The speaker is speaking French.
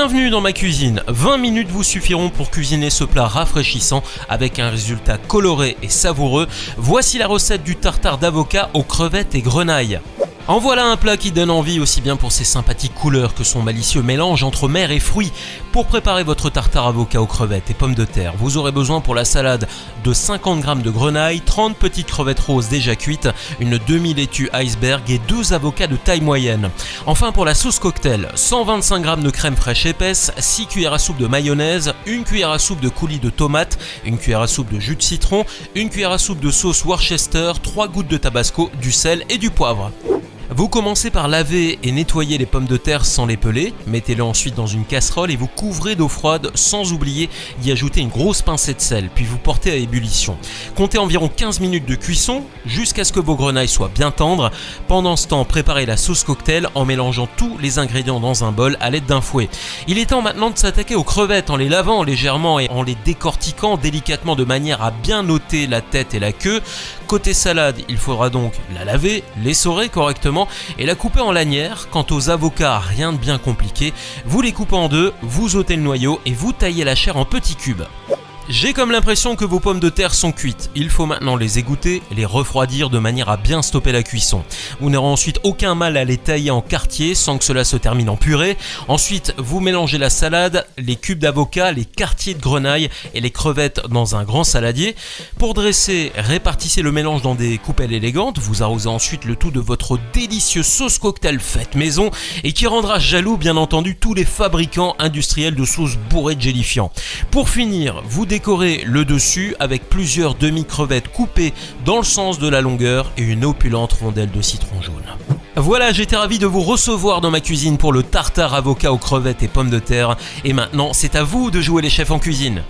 Bienvenue dans ma cuisine. 20 minutes vous suffiront pour cuisiner ce plat rafraîchissant avec un résultat coloré et savoureux. Voici la recette du tartare d'avocat aux crevettes et grenailles. En voilà un plat qui donne envie aussi bien pour ses sympathiques couleurs que son malicieux mélange entre mer et fruits. Pour préparer votre tartare avocat aux crevettes et pommes de terre, vous aurez besoin pour la salade de 50 g de grenaille, 30 petites crevettes roses déjà cuites, une demi-laitue iceberg et deux avocats de taille moyenne. Enfin pour la sauce cocktail, 125 g de crème fraîche épaisse, 6 cuillères à soupe de mayonnaise, une cuillère à soupe de coulis de tomate, une cuillère à soupe de jus de citron, une cuillère à soupe de sauce Worcester, 3 gouttes de tabasco, du sel et du poivre. Vous commencez par laver et nettoyer les pommes de terre sans les peler, mettez-les ensuite dans une casserole et vous couvrez d'eau froide sans oublier d'y ajouter une grosse pincée de sel, puis vous portez à ébullition. Comptez environ 15 minutes de cuisson jusqu'à ce que vos grenailles soient bien tendres. Pendant ce temps, préparez la sauce cocktail en mélangeant tous les ingrédients dans un bol à l'aide d'un fouet. Il est temps maintenant de s'attaquer aux crevettes en les lavant légèrement et en les décortiquant délicatement de manière à bien ôter la tête et la queue. Côté salade, il faudra donc la laver, l'essorer correctement et la couper en lanières. Quant aux avocats, rien de bien compliqué. Vous les coupez en deux, vous ôtez le noyau et vous taillez la chair en petits cubes. J'ai comme l'impression que vos pommes de terre sont cuites. Il faut maintenant les égoutter, les refroidir de manière à bien stopper la cuisson. Vous n'aurez ensuite aucun mal à les tailler en quartiers sans que cela se termine en purée. Ensuite, vous mélangez la salade, les cubes d'avocat, les quartiers de grenaille et les crevettes dans un grand saladier. Pour dresser, répartissez le mélange dans des coupelles élégantes. Vous arrosez ensuite le tout de votre délicieuse sauce cocktail faite maison et qui rendra jaloux bien entendu tous les fabricants industriels de sauces bourrées de gélifiant. Pour finir, vous décorez le dessus avec plusieurs demi-crevettes coupées dans le sens de la longueur et une opulente rondelle de citron jaune. Voilà, j'étais ravi de vous recevoir dans ma cuisine pour le tartare avocat aux crevettes et pommes de terre. Et maintenant, c'est à vous de jouer les chefs en cuisine.